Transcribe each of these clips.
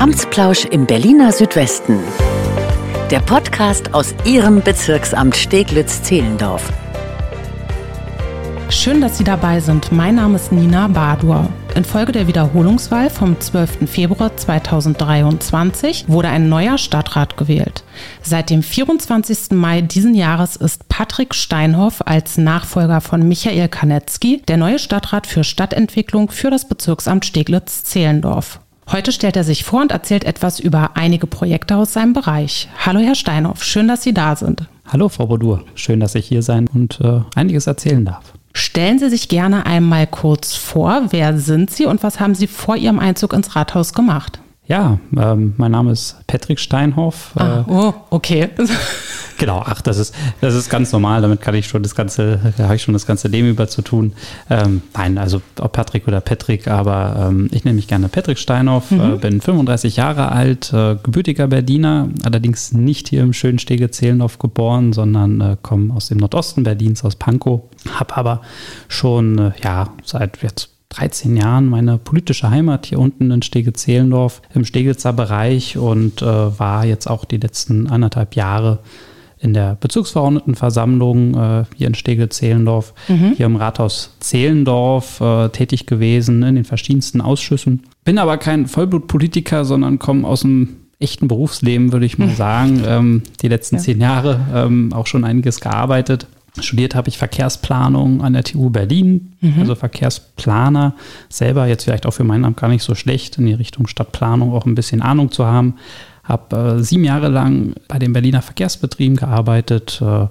Amtsplausch im Berliner Südwesten. Der Podcast aus Ihrem Bezirksamt Steglitz-Zehlendorf. Schön, dass Sie dabei sind. Mein Name ist Nina Badur. Infolge der Wiederholungswahl vom 12. Februar 2023 wurde ein neuer Stadtrat gewählt. Seit dem 24. Mai diesen Jahres ist Patrick Steinhoff als Nachfolger von Michael Kanetzky der neue Stadtrat für Stadtentwicklung für das Bezirksamt Steglitz-Zehlendorf. Heute stellt er sich vor und erzählt etwas über einige Projekte aus seinem Bereich. Hallo Herr Steinhoff, schön, dass Sie da sind. Hallo Frau Bodur, schön, dass ich hier sein und äh, einiges erzählen darf. Stellen Sie sich gerne einmal kurz vor, wer sind Sie und was haben Sie vor Ihrem Einzug ins Rathaus gemacht? Ja, ähm, mein Name ist Patrick Steinhoff. Ah, äh, oh, okay. Genau, ach, das ist, das ist ganz normal, damit kann ich schon das ganze, da habe ich schon das ganze Leben über zu tun. Ähm, nein, also ob Patrick oder Patrick, aber ähm, ich nenne mich gerne Patrick Steinhoff, mhm. äh, bin 35 Jahre alt, äh, gebürtiger Berliner, allerdings nicht hier im schönen Stege-Zehlendorf geboren, sondern äh, komme aus dem Nordosten Berlins, aus Pankow, habe aber schon, äh, ja, seit jetzt 13 Jahren meine politische Heimat hier unten in Stege-Zehlendorf im Steglitzer Bereich und äh, war jetzt auch die letzten anderthalb Jahre in der Bezirksverordnetenversammlung äh, hier in Stegel-Zehlendorf, mhm. hier im Rathaus Zehlendorf äh, tätig gewesen, in den verschiedensten Ausschüssen. Bin aber kein Vollblutpolitiker, sondern komme aus dem echten Berufsleben, würde ich mal sagen. Ähm, die letzten ja. zehn Jahre ähm, auch schon einiges gearbeitet. Studiert habe ich Verkehrsplanung an der TU Berlin, mhm. also Verkehrsplaner. Selber jetzt vielleicht auch für meinen Amt gar nicht so schlecht, in die Richtung Stadtplanung auch ein bisschen Ahnung zu haben habe äh, sieben Jahre lang bei den Berliner Verkehrsbetrieben gearbeitet, äh,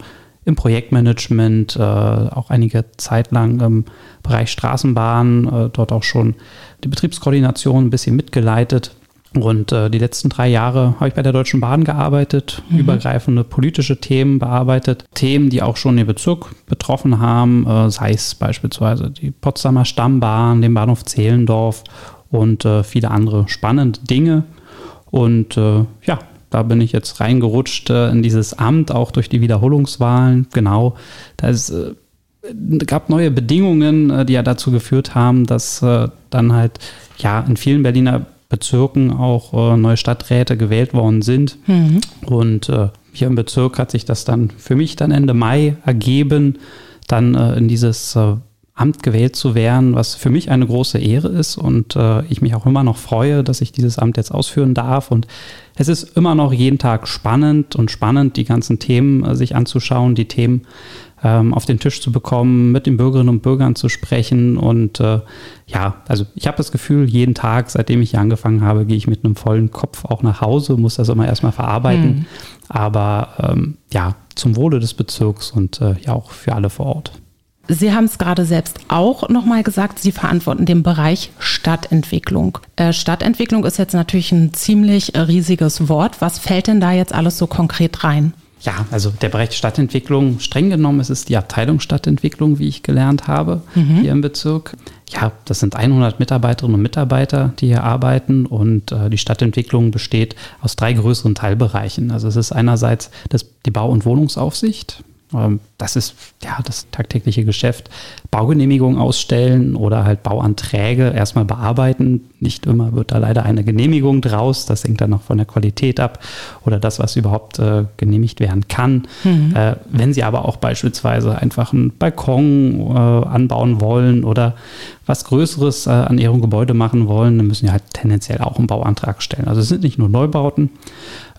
im Projektmanagement, äh, auch einige Zeit lang im Bereich Straßenbahn, äh, dort auch schon die Betriebskoordination ein bisschen mitgeleitet. Und äh, die letzten drei Jahre habe ich bei der Deutschen Bahn gearbeitet, mhm. übergreifende politische Themen bearbeitet, Themen, die auch schon den Bezirk betroffen haben, äh, sei es beispielsweise die Potsdamer Stammbahn, den Bahnhof Zehlendorf und äh, viele andere spannende Dinge. Und äh, ja, da bin ich jetzt reingerutscht äh, in dieses Amt, auch durch die Wiederholungswahlen. Genau, da es äh, gab neue Bedingungen, äh, die ja dazu geführt haben, dass äh, dann halt ja in vielen Berliner Bezirken auch äh, neue Stadträte gewählt worden sind. Mhm. Und hier im Bezirk hat sich das dann für mich dann Ende Mai ergeben, dann in dieses Amt gewählt zu werden, was für mich eine große Ehre ist und äh, ich mich auch immer noch freue, dass ich dieses Amt jetzt ausführen darf. Und es ist immer noch jeden Tag spannend und spannend, die ganzen Themen äh, sich anzuschauen, die Themen ähm, auf den Tisch zu bekommen, mit den Bürgerinnen und Bürgern zu sprechen. Und äh, ja, also ich habe das Gefühl, jeden Tag, seitdem ich hier angefangen habe, gehe ich mit einem vollen Kopf auch nach Hause, muss das immer erstmal verarbeiten. Mhm. Aber ähm, ja, zum Wohle des Bezirks und äh, ja auch für alle vor Ort. Sie haben es gerade selbst auch nochmal gesagt, Sie verantworten den Bereich Stadtentwicklung. Äh, Stadtentwicklung ist jetzt natürlich ein ziemlich riesiges Wort. Was fällt denn da jetzt alles so konkret rein? Ja, also der Bereich Stadtentwicklung, streng genommen ist es die Abteilung Stadtentwicklung, wie ich gelernt habe, mhm. hier im Bezirk. Ja, das sind 100 Mitarbeiterinnen und Mitarbeiter, die hier arbeiten und äh, die Stadtentwicklung besteht aus drei größeren Teilbereichen. Also es ist einerseits das, die Bau- und Wohnungsaufsicht, das ist ja das tagtägliche Geschäft. Baugenehmigungen ausstellen oder halt Bauanträge erstmal bearbeiten. Nicht immer wird da leider eine Genehmigung draus. Das hängt dann noch von der Qualität ab oder das, was überhaupt äh, genehmigt werden kann. Mhm. Äh, wenn Sie aber auch beispielsweise einfach einen Balkon äh, anbauen wollen oder was Größeres äh, an Ihrem Gebäude machen wollen, dann müssen Sie halt tendenziell auch einen Bauantrag stellen. Also es sind nicht nur Neubauten,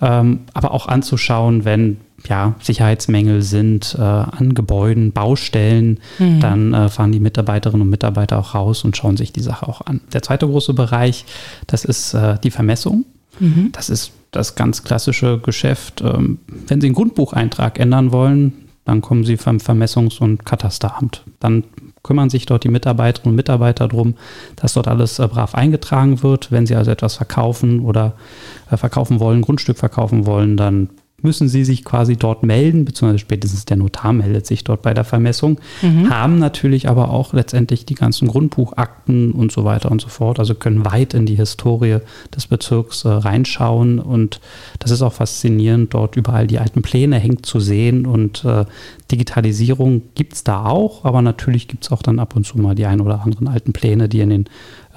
ähm, aber auch anzuschauen, wenn ja, Sicherheitsmängel sind äh, an Gebäuden, Baustellen, mhm. dann äh, fahren die Mitarbeiterinnen und Mitarbeiter auch raus und schauen sich die Sache auch an. Der zweite große Bereich, das ist äh, die Vermessung. Mhm. Das ist das ganz klassische Geschäft. Ähm, wenn Sie einen Grundbucheintrag ändern wollen, dann kommen Sie vom Vermessungs- und Katasteramt. Dann kümmern sich dort die Mitarbeiterinnen und Mitarbeiter darum, dass dort alles äh, brav eingetragen wird. Wenn Sie also etwas verkaufen oder äh, verkaufen wollen, Grundstück verkaufen wollen, dann müssen sie sich quasi dort melden, beziehungsweise spätestens der Notar meldet sich dort bei der Vermessung, mhm. haben natürlich aber auch letztendlich die ganzen Grundbuchakten und so weiter und so fort, also können weit in die Historie des Bezirks äh, reinschauen und das ist auch faszinierend, dort überall die alten Pläne hängt zu sehen und äh, Digitalisierung gibt es da auch, aber natürlich gibt es auch dann ab und zu mal die ein oder anderen alten Pläne, die in den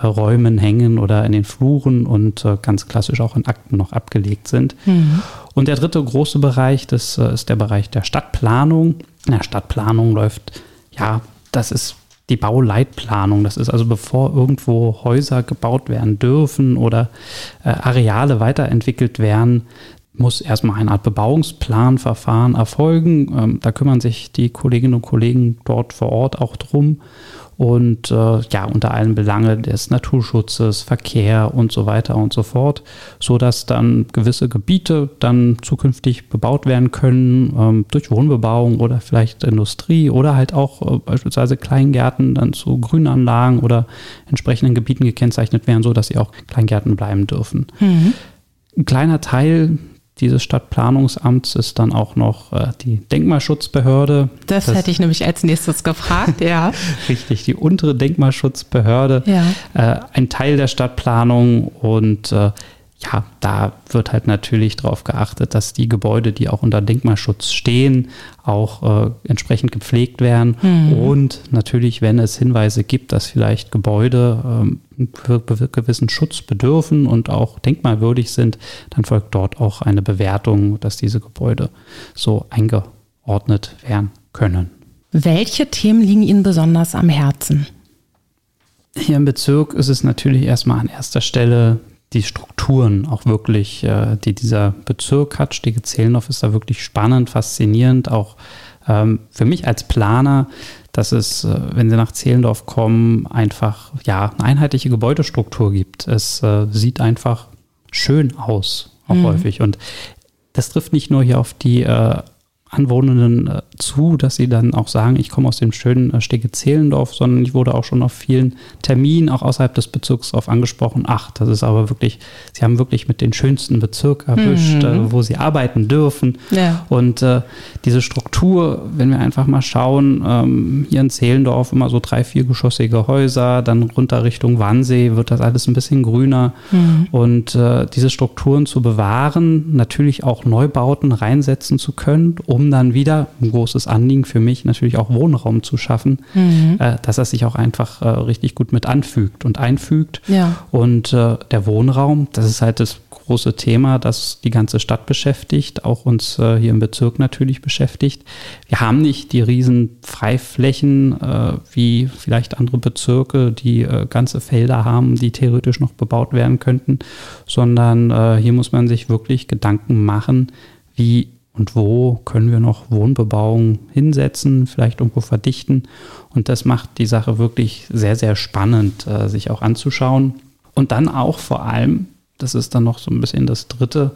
Räumen hängen oder in den Fluren und äh, ganz klassisch auch in Akten noch abgelegt sind. Mhm. Und der dritte große Bereich, das äh, ist der Bereich der Stadtplanung. In der Stadtplanung läuft, ja, das ist die Bauleitplanung. Das ist also bevor irgendwo Häuser gebaut werden dürfen oder äh, Areale weiterentwickelt werden, muss erstmal eine Art Bebauungsplanverfahren erfolgen. Ähm, da kümmern sich die Kolleginnen und Kollegen dort vor Ort auch drum und äh, ja, unter allen Belange des Naturschutzes, Verkehr und so weiter und so fort, so dass dann gewisse Gebiete dann zukünftig bebaut werden können ähm, durch Wohnbebauung oder vielleicht Industrie oder halt auch äh, beispielsweise Kleingärten dann zu Grünanlagen oder entsprechenden Gebieten gekennzeichnet werden, so dass sie auch Kleingärten bleiben dürfen. Mhm. Ein kleiner Teil dieses Stadtplanungsamts ist dann auch noch äh, die Denkmalschutzbehörde. Das, das, hätte ich nämlich als nächstes gefragt, ja. Richtig, die untere Denkmalschutzbehörde, ja. äh, ein Teil der Stadtplanung und äh, ja, da wird halt natürlich darauf geachtet, dass die Gebäude, die auch unter Denkmalschutz stehen, auch äh, entsprechend gepflegt werden. Mhm. Und natürlich, wenn es Hinweise gibt, dass vielleicht Gebäude ähm, für gewissen Schutz bedürfen und auch denkmalwürdig sind, dann folgt dort auch eine Bewertung, dass diese Gebäude so eingeordnet werden können. Welche Themen liegen Ihnen besonders am Herzen? Hier im Bezirk ist es natürlich erstmal an erster Stelle die Strukturen auch wirklich, äh, die dieser Bezirk hat. Stege-Zehlendorf ist da wirklich spannend, faszinierend, auch ähm, für mich als Planer, dass es, äh, wenn Sie nach Zehlendorf kommen, einfach ja eine einheitliche Gebäudestruktur gibt. Es äh, sieht einfach schön aus, auch mhm. häufig. Und das trifft nicht nur hier auf die äh, Anwohnenden äh, zu, dass sie dann auch sagen, ich komme aus dem schönen äh, Stege Zehlendorf, sondern ich wurde auch schon auf vielen Terminen, auch außerhalb des Bezirks, darauf angesprochen, ach, das ist aber wirklich, sie haben wirklich mit den schönsten Bezirk erwischt, mhm. äh, wo sie arbeiten dürfen. Ja. Und äh, diese Struktur, wenn wir einfach mal schauen, ähm, hier in Zehlendorf immer so drei, viergeschossige Häuser, dann runter Richtung Wannsee wird das alles ein bisschen grüner. Mhm. Und diese Strukturen zu bewahren, natürlich auch Neubauten reinsetzen zu können, um um dann wieder, ein großes Anliegen für mich, natürlich auch Wohnraum zu schaffen, mhm. äh, dass er sich auch einfach äh, richtig gut mit anfügt und einfügt. Ja. Und äh, der Wohnraum, das ist halt das große Thema, das die ganze Stadt beschäftigt, auch uns äh, hier im Bezirk natürlich beschäftigt. Wir haben nicht die riesen Freiflächen äh, wie vielleicht andere Bezirke, die äh, ganze Felder haben, die theoretisch noch bebaut werden könnten, sondern äh, hier muss man sich wirklich Gedanken machen, wie und wo können wir noch Wohnbebauung hinsetzen, vielleicht irgendwo verdichten. Und das macht die Sache wirklich sehr, sehr spannend, äh, sich auch anzuschauen. Und dann auch vor allem, das ist dann noch so ein bisschen das Dritte,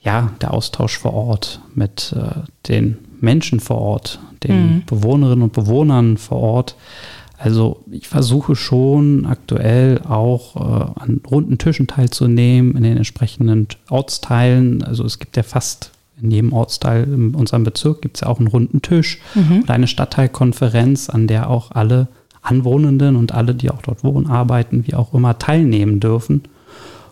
ja, der Austausch vor Ort mit äh, den Menschen vor Ort, den mhm. Bewohnerinnen und Bewohnern vor Ort. Also ich versuche schon aktuell auch äh, an runden Tischen teilzunehmen in den entsprechenden Ortsteilen. Also es gibt ja fast in jedem Ortsteil in unserem Bezirk gibt es ja auch einen runden Tisch mhm. und eine Stadtteilkonferenz, an der auch alle Anwohnenden und alle, die auch dort wohnen, arbeiten, wie auch immer, teilnehmen dürfen.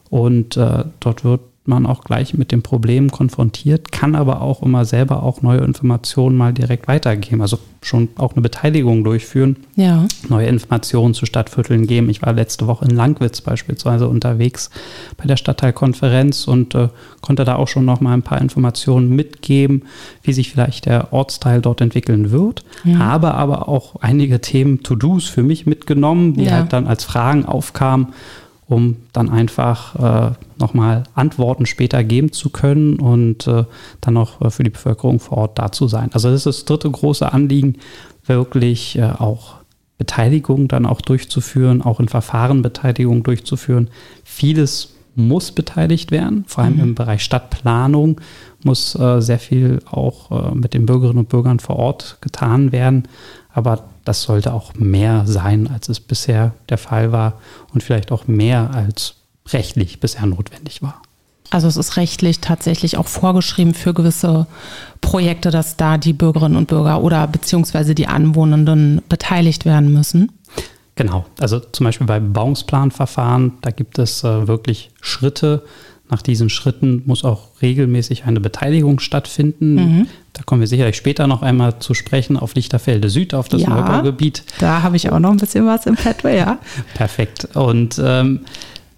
Und äh, dort wird man auch gleich mit dem Problem konfrontiert, kann aber auch immer selber auch neue Informationen mal direkt weitergeben. Also schon auch eine Beteiligung durchführen, ja. neue Informationen zu Stadtvierteln geben. Ich war letzte Woche in Langwitz beispielsweise unterwegs bei der Stadtteilkonferenz und äh, konnte da auch schon noch mal ein paar Informationen mitgeben, wie sich vielleicht der Ortsteil dort entwickeln wird. Ja. Habe aber auch einige Themen, To-Dos für mich mitgenommen, die ja. halt dann als Fragen aufkamen um dann einfach äh, nochmal Antworten später geben zu können und äh, dann auch äh, für die Bevölkerung vor Ort da zu sein. Also das ist das dritte große Anliegen, wirklich äh, auch Beteiligung dann auch durchzuführen, auch in Verfahren Beteiligung durchzuführen. Vieles muss beteiligt werden, vor allem mhm. im Bereich Stadtplanung muss äh, sehr viel auch äh, mit den Bürgerinnen und Bürgern vor Ort getan werden. Aber das sollte auch mehr sein, als es bisher der Fall war und vielleicht auch mehr als rechtlich bisher notwendig war. Also es ist rechtlich tatsächlich auch vorgeschrieben für gewisse Projekte, dass da die Bürgerinnen und Bürger oder beziehungsweise die Anwohnenden beteiligt werden müssen. Genau, also zum Beispiel bei Bebauungsplanverfahren, da gibt es äh, wirklich Schritte. Nach diesen Schritten muss auch regelmäßig eine Beteiligung stattfinden. Mhm. Da kommen wir sicherlich später noch einmal zu sprechen auf Lichterfelde Süd, auf das ja, Neubaugebiet. Da habe ich auch noch ein bisschen was im Petto, ja. Perfekt. Und ähm,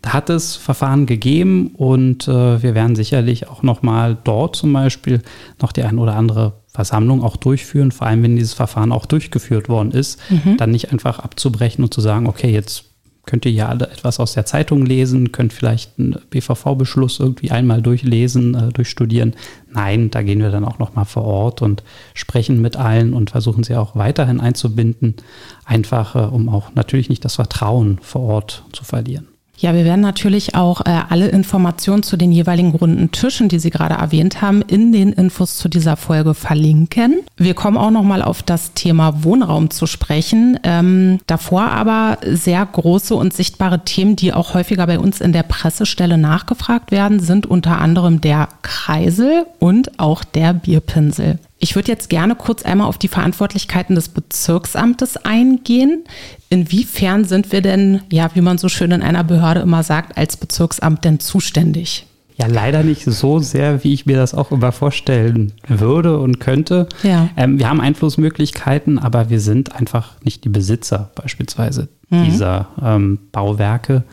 hat es Verfahren gegeben und äh, wir werden sicherlich auch nochmal dort zum Beispiel noch die ein oder andere Versammlung auch durchführen, vor allem wenn dieses Verfahren auch durchgeführt worden ist, mhm. dann nicht einfach abzubrechen und zu sagen, okay, jetzt könnt ihr ja alle etwas aus der Zeitung lesen, könnt vielleicht einen BVV-Beschluss irgendwie einmal durchlesen, äh, durchstudieren. Nein, da gehen wir dann auch nochmal vor Ort und sprechen mit allen und versuchen sie auch weiterhin einzubinden, einfach äh, um auch natürlich nicht das Vertrauen vor Ort zu verlieren. Ja, wir werden natürlich auch äh, alle Informationen zu den jeweiligen runden Tischen, die Sie gerade erwähnt haben, in den Infos zu dieser Folge verlinken. Wir kommen auch noch mal auf das Thema Wohnraum zu sprechen. Ähm, davor aber sehr große und sichtbare Themen, die auch häufiger bei uns in der Pressestelle nachgefragt werden, sind unter anderem der Kreisel und auch der Bierpinsel. Ich würde jetzt gerne kurz einmal auf die Verantwortlichkeiten des Bezirksamtes eingehen. Inwiefern sind wir denn, ja, wie man so schön in einer Behörde immer sagt, als Bezirksamt denn zuständig? Ja, leider nicht so sehr, wie ich mir das auch immer vorstellen würde und könnte. Ja. Ähm, wir haben Einflussmöglichkeiten, aber wir sind einfach nicht die Besitzer beispielsweise mhm. dieser ähm, Bauwerke.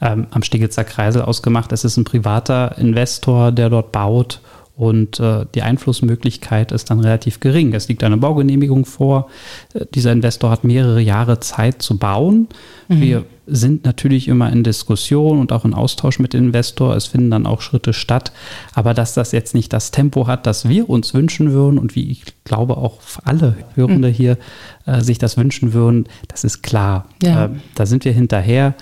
Ähm, am Stigitzer Kreisel ausgemacht. Es ist ein privater Investor, der dort baut und äh, die Einflussmöglichkeit ist dann relativ gering. Es liegt eine Baugenehmigung vor. Äh, dieser Investor hat mehrere Jahre Zeit zu bauen. Mhm. Wir sind natürlich immer in Diskussion und auch in Austausch mit dem Investor. Es finden dann auch Schritte statt. Aber dass das jetzt nicht das Tempo hat, das wir uns wünschen würden und wie ich glaube auch alle Hörende mhm. hier äh, sich das wünschen würden, das ist klar. Ja. Äh, da sind wir hinterher.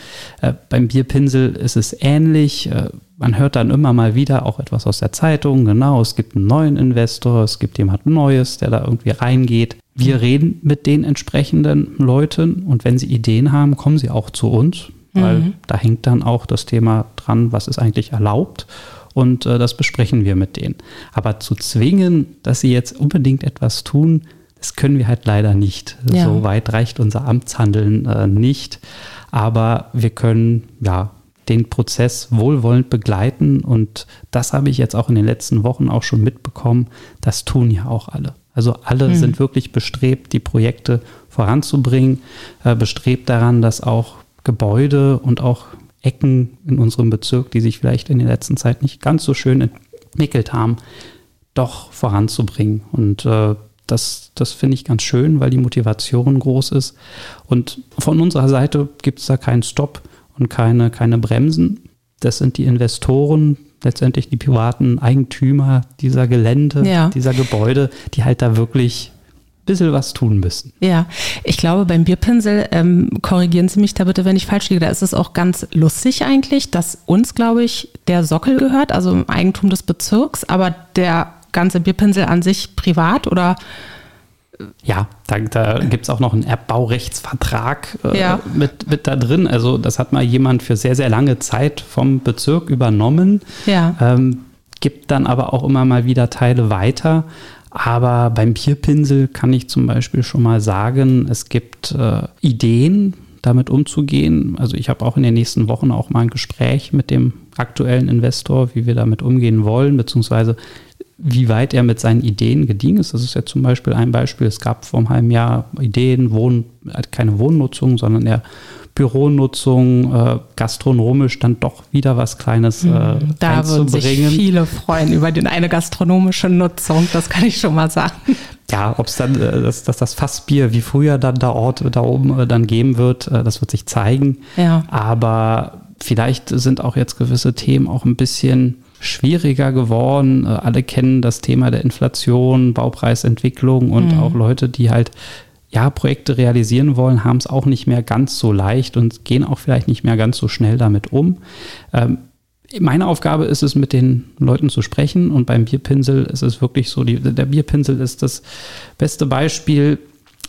Äh, beim Bierpinsel ist es ähnlich. Man hört dann immer mal wieder auch etwas aus der Zeitung, genau, es gibt einen neuen Investor, es gibt jemand Neues, der da irgendwie reingeht. Wir reden mit den entsprechenden Leuten und wenn sie Ideen haben, kommen sie auch zu uns, weil mhm. da hängt dann auch das Thema dran, was ist eigentlich erlaubt und äh, das besprechen wir mit denen. Aber zu zwingen, dass sie jetzt unbedingt etwas tun, das können wir halt leider nicht. Ja. So weit reicht unser Amtshandeln äh, nicht. Aber wir können ja den Prozess wohlwollend begleiten. Und das habe ich jetzt auch in den letzten Wochen auch schon mitbekommen. Das tun ja auch alle. Also alle mhm. sind wirklich bestrebt, die Projekte voranzubringen, äh, bestrebt daran, dass auch Gebäude und auch Ecken in unserem Bezirk, die sich vielleicht in der letzten Zeit nicht ganz so schön entwickelt haben, doch voranzubringen. Und äh, das, das finde ich ganz schön, weil die Motivation groß ist. Und von unserer Seite gibt es da keinen Stopp und keine, keine Bremsen. Das sind die Investoren, letztendlich die privaten Eigentümer dieser Gelände, ja. dieser Gebäude, die halt da wirklich ein bisschen was tun müssen. Ja, ich glaube, beim Bierpinsel, ähm, korrigieren Sie mich da bitte, wenn ich falsch liege, da ist es auch ganz lustig eigentlich, dass uns, glaube ich, der Sockel gehört, also im Eigentum des Bezirks, aber der ganze Bierpinsel an sich privat oder ja, da, da gibt es auch noch einen Erbbaurechtsvertrag äh, ja. mit, mit da drin. Also das hat mal jemand für sehr, sehr lange Zeit vom Bezirk übernommen. Ja. Ähm, gibt dann aber auch immer mal wieder Teile weiter. Aber beim Bierpinsel kann ich zum Beispiel schon mal sagen, es gibt äh, Ideen, damit umzugehen. Also ich habe auch in den nächsten Wochen auch mal ein Gespräch mit dem aktuellen Investor, wie wir damit umgehen wollen, beziehungsweise wie weit er mit seinen Ideen gediegen ist. Das ist ja zum Beispiel ein Beispiel. Es gab vor einem halben Jahr Ideen, Wohn, keine Wohnnutzung, sondern eher Büronutzung, äh, gastronomisch dann doch wieder was Kleines äh, mhm. Da würden sich viele freuen über die eine gastronomische Nutzung, das kann ich schon mal sagen. Ja, ob es dann, äh, dass, dass das Fassbier wie früher dann da Ort da oben äh, dann geben wird, äh, das wird sich zeigen. Ja. Aber vielleicht sind auch jetzt gewisse Themen auch ein bisschen schwieriger geworden. Äh, alle kennen das Thema der Inflation, Baupreisentwicklung und mhm. auch Leute, die halt ja, Projekte realisieren wollen, haben es auch nicht mehr ganz so leicht und gehen auch vielleicht nicht mehr ganz so schnell damit um. Ähm, meine Aufgabe ist es, mit den Leuten zu sprechen und beim Bierpinsel ist es wirklich so, die, der Bierpinsel ist das beste Beispiel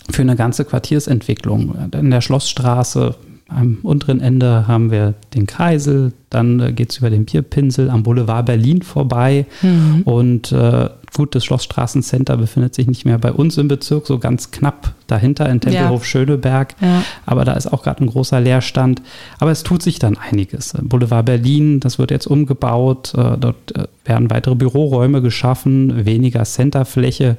für eine ganze Quartiersentwicklung. In der Schlossstraße Am unteren Ende haben wir den Kreisel, dann äh, geht es über den Bierpinsel am Boulevard Berlin vorbei mhm. und äh, gut, das Schlossstraßencenter befindet sich nicht mehr bei uns im Bezirk, so ganz knapp dahinter in Tempelhof ja. Schöneberg. Ja. Aber da ist auch gerade ein großer Leerstand. Aber es tut sich dann einiges. Boulevard Berlin, das wird jetzt umgebaut. Äh, dort äh, werden weitere Büroräume geschaffen, weniger Centerfläche.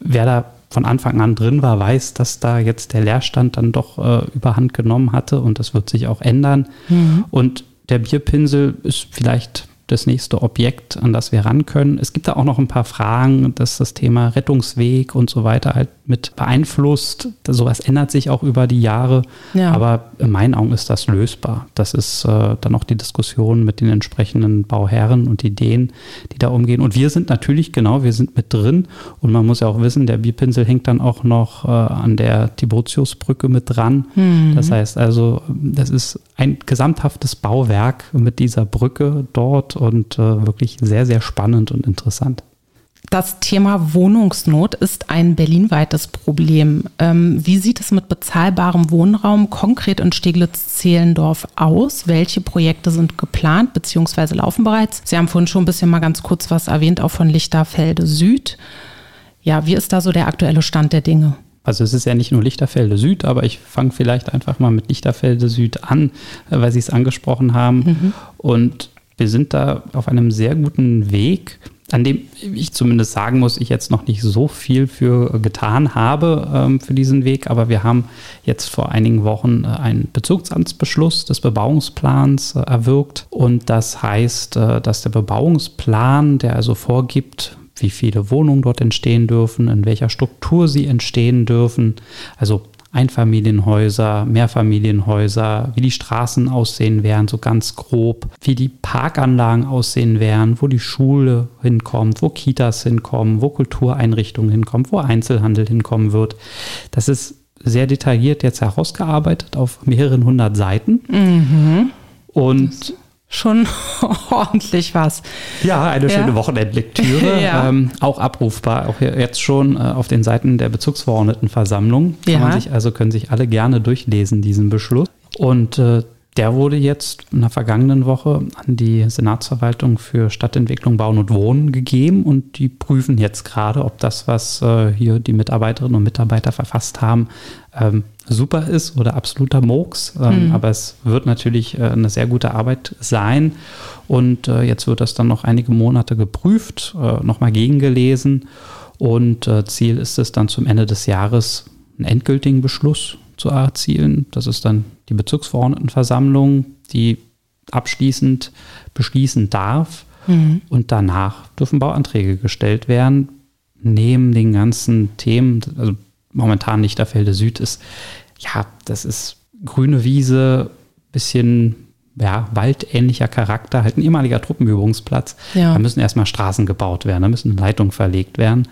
Wer da von Anfang an drin war, weiß, dass da jetzt der Leerstand dann doch äh, überhand genommen hatte und das wird sich auch ändern. Mhm. Und der Bierpinsel ist vielleicht das nächste Objekt, an das wir ran können. Es gibt da auch noch ein paar Fragen, dass das Thema Rettungsweg und so weiter halt mit beeinflusst. Sowas ändert sich auch über die Jahre, ja. aber in meinen Augen ist das lösbar. Das ist äh, dann auch die Diskussion mit den entsprechenden Bauherren und Ideen, die da umgehen. Und wir sind natürlich, genau, wir sind mit drin und man muss ja auch wissen, der Bierpinsel hängt dann auch noch äh, an der Tiburtiusbrücke mit dran. Mhm. Das heißt also, das ist ein gesamthaftes Bauwerk mit dieser Brücke dort und äh, wirklich sehr, sehr spannend und interessant. Das Thema Wohnungsnot ist ein berlinweites Problem. Ähm, wie sieht es mit bezahlbarem Wohnraum konkret in Steglitz-Zehlendorf aus? Welche Projekte sind geplant bzw. laufen bereits? Sie haben vorhin schon ein bisschen mal ganz kurz was erwähnt, auch von Lichterfelde Süd. Ja, wie ist da so der aktuelle Stand der Dinge? Also es ist ja nicht nur Lichterfelde Süd, aber ich fange vielleicht einfach mal mit Lichterfelde Süd an, äh, weil Sie es angesprochen haben. Mhm. Und wir sind da auf einem sehr guten Weg, an dem ich zumindest sagen muss, ich jetzt noch nicht so viel für getan habe ähm, für diesen Weg, aber wir haben jetzt vor einigen Wochen äh, einen Bezirksamtsbeschluss des Bebauungsplans äh, erwirkt. Und das heißt, äh, dass der Bebauungsplan, der also vorgibt, wie viele Wohnungen dort entstehen dürfen, in welcher Struktur sie entstehen dürfen, also Einfamilienhäuser, Mehrfamilienhäuser, wie die Straßen aussehen werden, so ganz grob, wie die Parkanlagen aussehen werden, wo die Schule hinkommt, wo Kitas hinkommen, wo Kultureinrichtungen hinkommen, wo Einzelhandel hinkommen wird. Das ist sehr detailliert jetzt herausgearbeitet auf mehreren hundert Seiten. Mhm. Und schon ordentlich was. Ja, eine ja. schöne Wochenendlektüre. ja. ähm, auch abrufbar, auch jetzt schon äh, auf den Seiten der Bezugsverordnetenversammlung. Kann ja. man sich, also können sich alle gerne durchlesen, diesen Beschluss. Und äh, der wurde jetzt in der vergangenen Woche an die Senatsverwaltung für Stadtentwicklung, Bauen und Wohnen gegeben und die prüfen jetzt gerade, ob das, was äh, hier die Mitarbeiterinnen und Mitarbeiter verfasst haben, ähm, super ist oder absoluter Murks. Ähm, mhm. Aber es wird natürlich äh, eine sehr gute Arbeit sein. Und äh, jetzt wird das dann noch einige Monate geprüft, nochmal gegengelesen. Und Ziel ist es dann zum Ende des Jahres einen endgültigen Beschluss zu erzielen. Das ist dann die Bezirksverordnetenversammlung, die abschließend beschließen darf. Mhm. Und danach dürfen Bauanträge gestellt werden, neben den ganzen Themen, also momentan Lichterfelde Süd ist, ja, das ist grüne Wiese, bisschen ja, waldähnlicher Charakter, halt ein ehemaliger Truppenübungsplatz. Ja. Da müssen erstmal Straßen gebaut werden, da müssen Leitungen verlegt werden.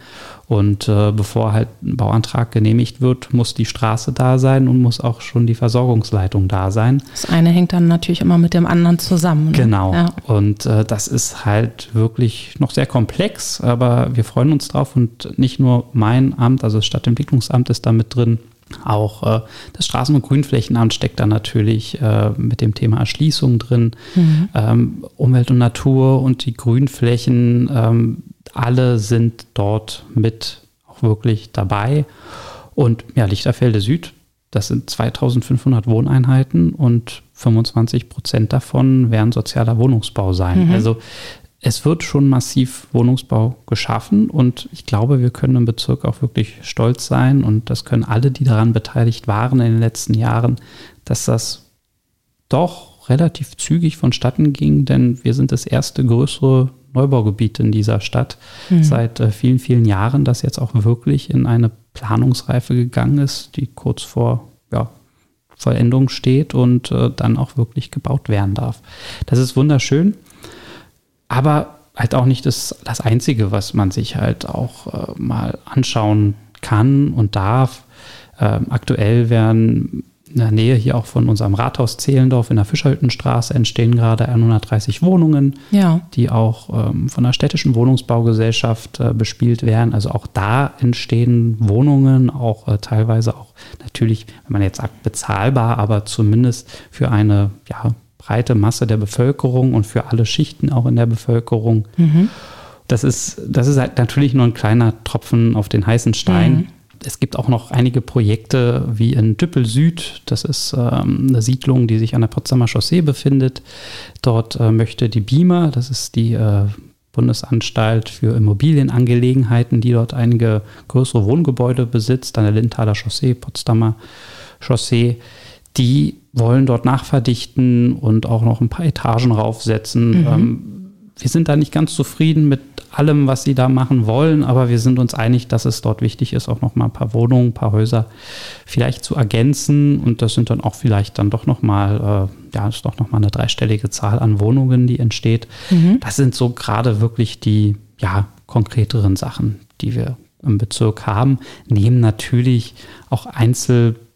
Und äh, bevor halt ein Bauantrag genehmigt wird, muss die Straße da sein und muss auch schon die Versorgungsleitung da sein. Das eine hängt dann natürlich immer mit dem anderen zusammen. Ne? Genau. Ja. Und äh, das ist halt wirklich noch sehr komplex, aber wir freuen uns drauf und nicht nur mein Amt, also das Stadtentwicklungsamt ist da mit drin, auch äh, das Straßen- und Grünflächenamt steckt da natürlich äh, mit dem Thema Erschließung drin. Mhm. Ähm, Umwelt und Natur und die Grünflächen, ähm, alle sind dort mit auch wirklich dabei. Und ja, Lichterfelde Süd, das sind 2500 Wohneinheiten und 25 Prozent davon werden sozialer Wohnungsbau sein. Mhm. Also es wird schon massiv Wohnungsbau geschaffen und ich glaube, wir können im Bezirk auch wirklich stolz sein und das können alle, die daran beteiligt waren in den letzten Jahren, dass das doch relativ zügig vonstatten ging, denn wir sind das erste größere Neubaugebiet in dieser Stadt mhm. seit äh, vielen, vielen Jahren, das jetzt auch wirklich in eine Planungsreife gegangen ist, die kurz vor ja, Vollendung steht und äh, dann auch wirklich gebaut werden darf. Das ist wunderschön aber halt auch nicht das, das Einzige, was man sich halt auch äh, mal anschauen kann und darf. Ähm, aktuell werden in der Nähe hier auch von unserem Rathaus Zehlendorf in der Fischhüttenstraße entstehen gerade 130 Wohnungen, Ja. die auch ähm, von der städtischen Wohnungsbaugesellschaft äh, bespielt werden. Also auch da entstehen Wohnungen, auch äh, teilweise auch natürlich, wenn man jetzt sagt, bezahlbar, aber zumindest für eine ja, breite Masse der Bevölkerung und für alle Schichten auch in der Bevölkerung. Das ist, das ist halt natürlich nur ein kleiner Tropfen auf den heißen Stein. Es gibt auch noch einige Projekte wie in Düppel Süd. Das ist ähm, eine Siedlung, die sich an der Potsdamer Chaussee befindet. Dort äh, möchte die BIMA, das ist die äh, Bundesanstalt für Immobilienangelegenheiten, die dort einige größere Wohngebäude besitzt, an der Lindenthaler Chaussee, Potsdamer Chaussee, die wollen dort nachverdichten und auch noch ein paar Etagen raufsetzen. Ähm, wir sind da nicht ganz zufrieden mit allem, was sie da machen wollen, aber wir sind uns einig, dass es dort wichtig ist, auch noch mal ein paar Wohnungen, ein paar Häuser vielleicht zu ergänzen und das sind dann auch vielleicht dann doch noch mal, äh, ja, ist doch noch mal eine dreistellige Zahl an Wohnungen, die entsteht. Das sind so gerade wirklich die, ja, konkreteren Sachen, die wir im Bezirk haben, nehmen natürlich auch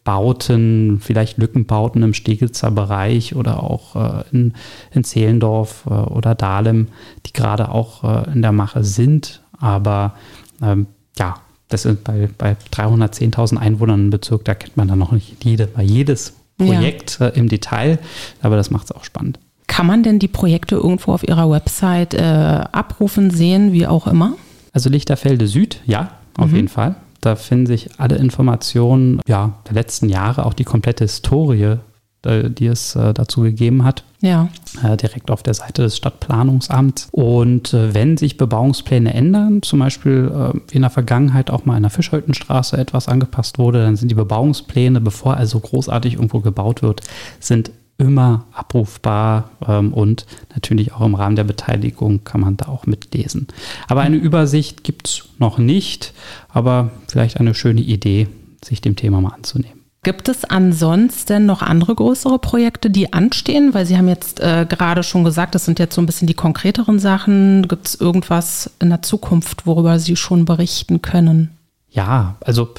Einzelbauten, vielleicht Lückenbauten im Steglitzer Bereich oder auch äh, in, in Zehlendorf äh, oder Dahlem, die gerade auch äh, in der Mache sind. Aber ähm, ja, das sind bei, bei 310.000 Einwohnern im Bezirk, da kennt man dann noch nicht jede, jedes Ja. Projekt äh, im Detail, aber das macht es auch spannend. Kann man denn die Projekte irgendwo auf Ihrer Website äh, abrufen, sehen, wie auch immer? Also Lichterfelde Süd, ja, auf jeden Fall. Da finden sich alle Informationen ja, der letzten Jahre, auch die komplette Historie, äh, die es äh, dazu gegeben hat, Ja. äh, direkt auf der Seite des Stadtplanungsamts. Und wenn sich Bebauungspläne ändern, zum Beispiel wie in der Vergangenheit auch mal in der Fischhöltenstraße etwas angepasst wurde, dann sind die Bebauungspläne, bevor also großartig irgendwo gebaut wird, sind immer abrufbar ähm, und natürlich auch im Rahmen der Beteiligung kann man da auch mitlesen. Aber eine Übersicht gibt es noch nicht, aber vielleicht eine schöne Idee, sich dem Thema mal anzunehmen. Gibt es ansonsten noch andere größere Projekte, die anstehen? Weil Sie haben jetzt äh, gerade schon gesagt, das sind jetzt so ein bisschen die konkreteren Sachen. Gibt es irgendwas in der Zukunft, worüber Sie schon berichten können? Ja, also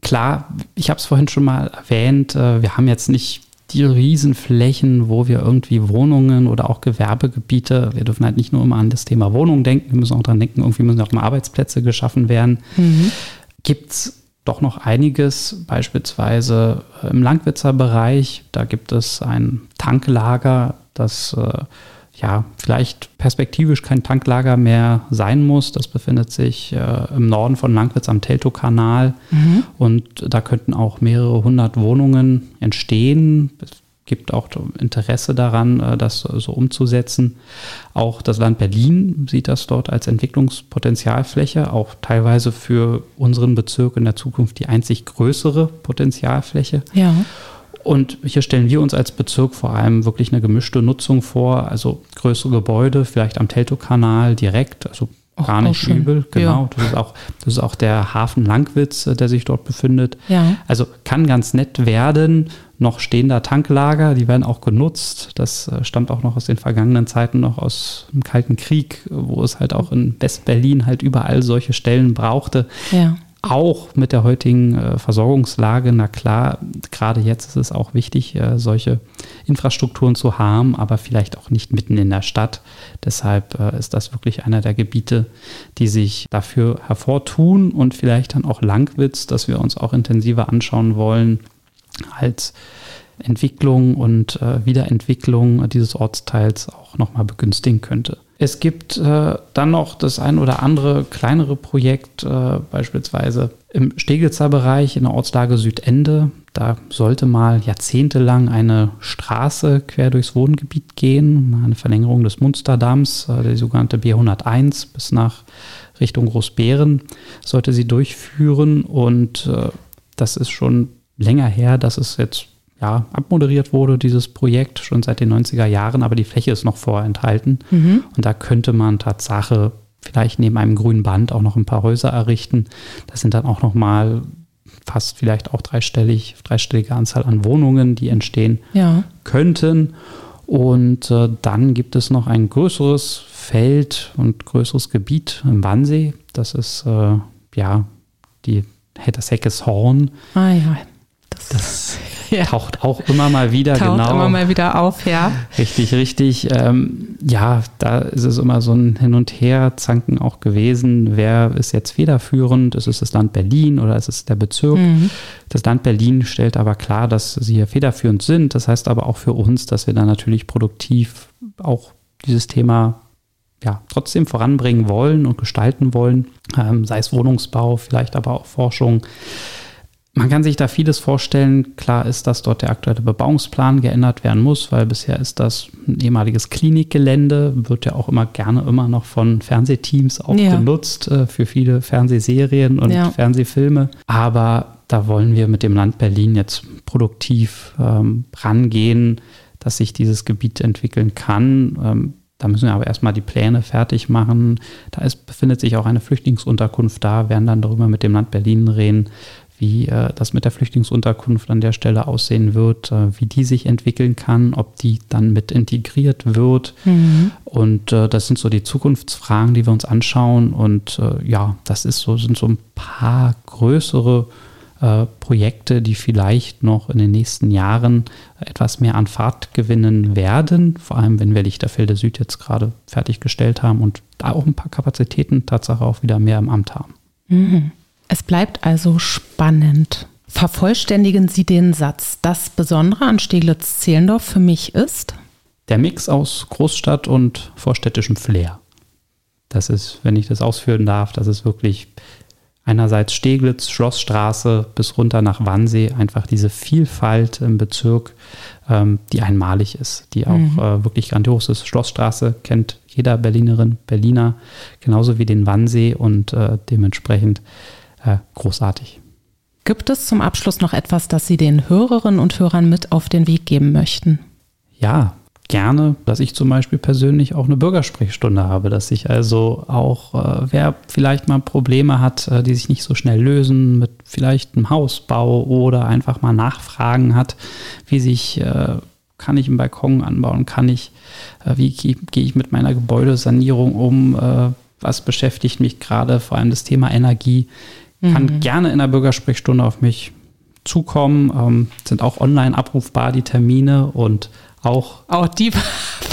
klar, ich habe es vorhin schon mal erwähnt, äh, wir haben jetzt nicht die Riesenflächen, wo wir irgendwie Wohnungen oder auch Gewerbegebiete, wir dürfen halt nicht nur immer an das Thema Wohnung denken, wir müssen auch dran denken, irgendwie müssen auch mal Arbeitsplätze geschaffen werden. Gibt es doch noch einiges, beispielsweise im Langwitzer Bereich, da gibt es ein Tanklager, das äh, ja vielleicht perspektivisch kein Tanklager mehr sein muss. Das befindet sich äh, im Norden von Langwitz am Teltow-Kanal und da könnten auch mehrere hundert Wohnungen entstehen. Es gibt auch Interesse daran, äh, das so umzusetzen. Auch das Land Berlin sieht das dort als Entwicklungspotenzialfläche, auch teilweise für unseren Bezirk in der Zukunft die einzig größere Potenzialfläche. Ja. Und hier stellen wir uns als Bezirk vor allem wirklich eine gemischte Nutzung vor, also größere Gebäude, vielleicht am Teltow-Kanal direkt, also Ach, gar nicht übel. Genau, Ja. das, ist auch, das ist auch der Hafen Langwitz, äh, der sich dort befindet. Ja. Also kann ganz nett werden. Noch stehen da Tanklager, die werden auch genutzt. Das äh, stammt auch noch aus den vergangenen Zeiten, noch aus dem Kalten Krieg, wo es halt auch in West-Berlin halt überall solche Stellen brauchte Ja. Auch mit der heutigen äh, Versorgungslage, na klar, gerade jetzt ist es auch wichtig, äh, solche Infrastrukturen zu haben, aber vielleicht auch nicht mitten in der Stadt. Deshalb äh, ist das wirklich einer der Gebiete, die sich dafür hervortun und vielleicht dann auch Langwitz, dass wir uns auch intensiver anschauen wollen als Entwicklung und äh, Wiederentwicklung dieses Ortsteils auch nochmal begünstigen könnte. Es gibt äh, dann noch das ein oder andere kleinere Projekt, äh, beispielsweise im Steglitzer Bereich in der Ortslage Südende. Da sollte mal jahrzehntelang eine Straße quer durchs Wohngebiet gehen, eine Verlängerung des Munsterdamms, äh, die sogenannte B101 bis nach Richtung Großbären sollte sie durchführen und äh, das ist schon länger her, dass es jetzt ja, abmoderiert wurde, dieses Projekt, schon seit den 90er Jahren, aber die Fläche ist noch vorenthalten. Und da könnte man Tatsache vielleicht neben einem grünen Band auch noch ein paar Häuser errichten. Das sind dann auch noch mal fast vielleicht auch dreistellig, dreistellige Anzahl an Wohnungen, die entstehen Ja. könnten. Und äh, dann gibt es noch ein größeres Feld und größeres Gebiet im Wannsee. Das ist äh, ja die, das Heckes Horn. Ah ja. Das, ja. taucht auch immer mal wieder, taucht genau. immer mal wieder auf, ja. Richtig, richtig. Ähm, ja, da ist es immer so ein Hin und Her Zanken auch gewesen. Wer ist jetzt federführend? Ist es das Land Berlin oder ist es der Bezirk? Mhm. Das Land Berlin stellt aber klar, dass sie hier federführend sind. Das heißt aber auch für uns, dass wir da natürlich produktiv auch dieses Thema ja, trotzdem voranbringen wollen und gestalten wollen, ähm, sei es Wohnungsbau, vielleicht aber auch Forschung. Man kann sich da vieles vorstellen. Klar ist, dass dort der aktuelle Bebauungsplan geändert werden muss, weil bisher ist das ein ehemaliges Klinikgelände, wird ja auch immer gerne immer noch von Fernsehteams auch ja. genutzt äh, für viele Fernsehserien und ja. Fernsehfilme. Aber da wollen wir mit dem Land Berlin jetzt produktiv ähm, rangehen, dass sich dieses Gebiet entwickeln kann. Ähm, da müssen wir aber erstmal die Pläne fertig machen. Da ist, befindet sich auch eine Flüchtlingsunterkunft da, werden dann darüber mit dem Land Berlin reden, wie äh, das mit der Flüchtlingsunterkunft an der Stelle aussehen wird, äh, wie die sich entwickeln kann, ob die dann mit integriert wird. Mhm. Und äh, das sind so die Zukunftsfragen, die wir uns anschauen. Und äh, ja, das ist so, sind so ein paar größere äh, Projekte, die vielleicht noch in den nächsten Jahren etwas mehr an Fahrt gewinnen werden, vor allem wenn wir Lichterfelde Süd jetzt gerade fertiggestellt haben und da auch ein paar Kapazitäten Tatsache auch wieder mehr im Amt haben. Mhm. Es bleibt also spannend. Vervollständigen Sie den Satz. Das Besondere an Steglitz-Zehlendorf für mich ist? Der Mix aus Großstadt und vorstädtischem Flair. Das ist, wenn ich das ausführen darf, das ist wirklich einerseits Steglitz, Schlossstraße bis runter nach Wannsee, einfach diese Vielfalt im Bezirk, ähm, die einmalig ist, die auch mhm. äh, wirklich grandios ist. Schlossstraße kennt jeder Berlinerin, Berliner, genauso wie den Wannsee und äh, dementsprechend äh, großartig. Gibt es zum Abschluss noch etwas, das Sie den Hörerinnen und Hörern mit auf den Weg geben möchten? Ja, gerne, dass ich zum Beispiel persönlich auch eine Bürgersprechstunde habe, dass ich also auch, äh, wer vielleicht mal Probleme hat, äh, die sich nicht so schnell lösen, mit vielleicht einem Hausbau oder einfach mal Nachfragen hat, wie sich, äh, kann ich einen Balkon anbauen, kann ich, äh, wie gehe ich mit meiner Gebäudesanierung um, äh, was beschäftigt mich gerade, vor allem das Thema Energie, kann mhm. gerne in der Bürgersprechstunde auf mich zukommen, ähm, sind auch online abrufbar die Termine und auch. Auch die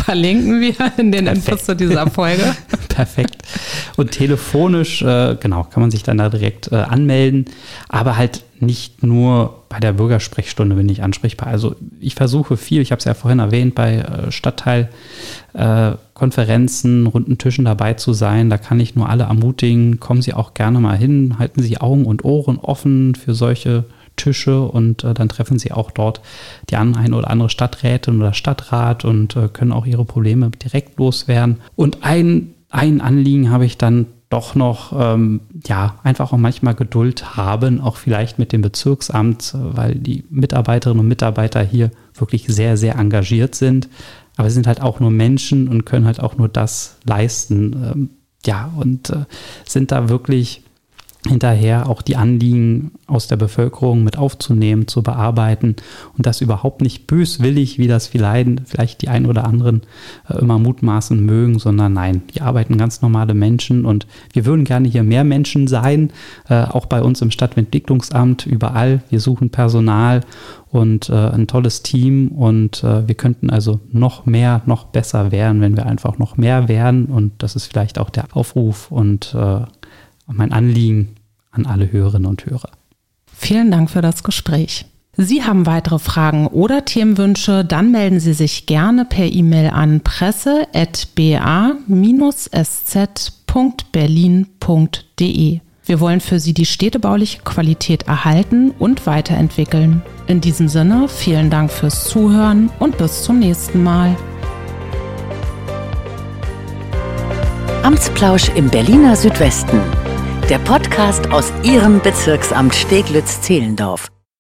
verlinken wir in den. Infos zu dieser Folge. Perfekt. Und telefonisch, äh, genau, kann man sich dann da direkt äh, anmelden. Aber halt nicht nur bei der Bürgersprechstunde bin ich ansprechbar. Also ich versuche viel, ich habe es ja vorhin erwähnt, bei äh, Stadtteilkonferenzen, runden Tischen dabei zu sein. Da kann ich nur alle ermutigen, kommen Sie auch gerne mal hin, halten Sie Augen und Ohren offen für solche Tische und äh, dann treffen sie auch dort die eine oder andere Stadträtin oder Stadtrat und äh, können auch ihre Probleme direkt loswerden. Und ein, ein Anliegen habe ich dann doch noch, ähm, ja, einfach auch manchmal Geduld haben, auch vielleicht mit dem Bezirksamt, weil die Mitarbeiterinnen und Mitarbeiter hier wirklich sehr, sehr engagiert sind. Aber sie sind halt auch nur Menschen und können halt auch nur das leisten. Ähm, ja, und äh, sind da wirklich hinterher auch die Anliegen aus der Bevölkerung mit aufzunehmen, zu bearbeiten und das überhaupt nicht böswillig, wie das vielleicht, vielleicht die ein oder anderen äh, immer mutmaßen mögen, sondern nein, die arbeiten ganz normale Menschen und wir würden gerne hier mehr Menschen sein, äh, auch bei uns im Stadtentwicklungsamt, überall. Wir suchen Personal und äh, ein tolles Team und wir könnten also noch mehr, noch besser werden, wenn wir einfach noch mehr werden und das ist vielleicht auch der Aufruf und äh, mein Anliegen an alle Hörerinnen und Hörer. Vielen Dank für das Gespräch. Sie haben weitere Fragen oder Themenwünsche, dann melden Sie sich gerne per E-Mail an presse.ba-sz.berlin.de. Wir wollen für Sie die städtebauliche Qualität erhalten und weiterentwickeln. In diesem Sinne, vielen Dank fürs Zuhören und bis zum nächsten Mal. Amtsplausch im Berliner Südwesten der Podcast aus Ihrem Bezirksamt Steglitz-Zehlendorf.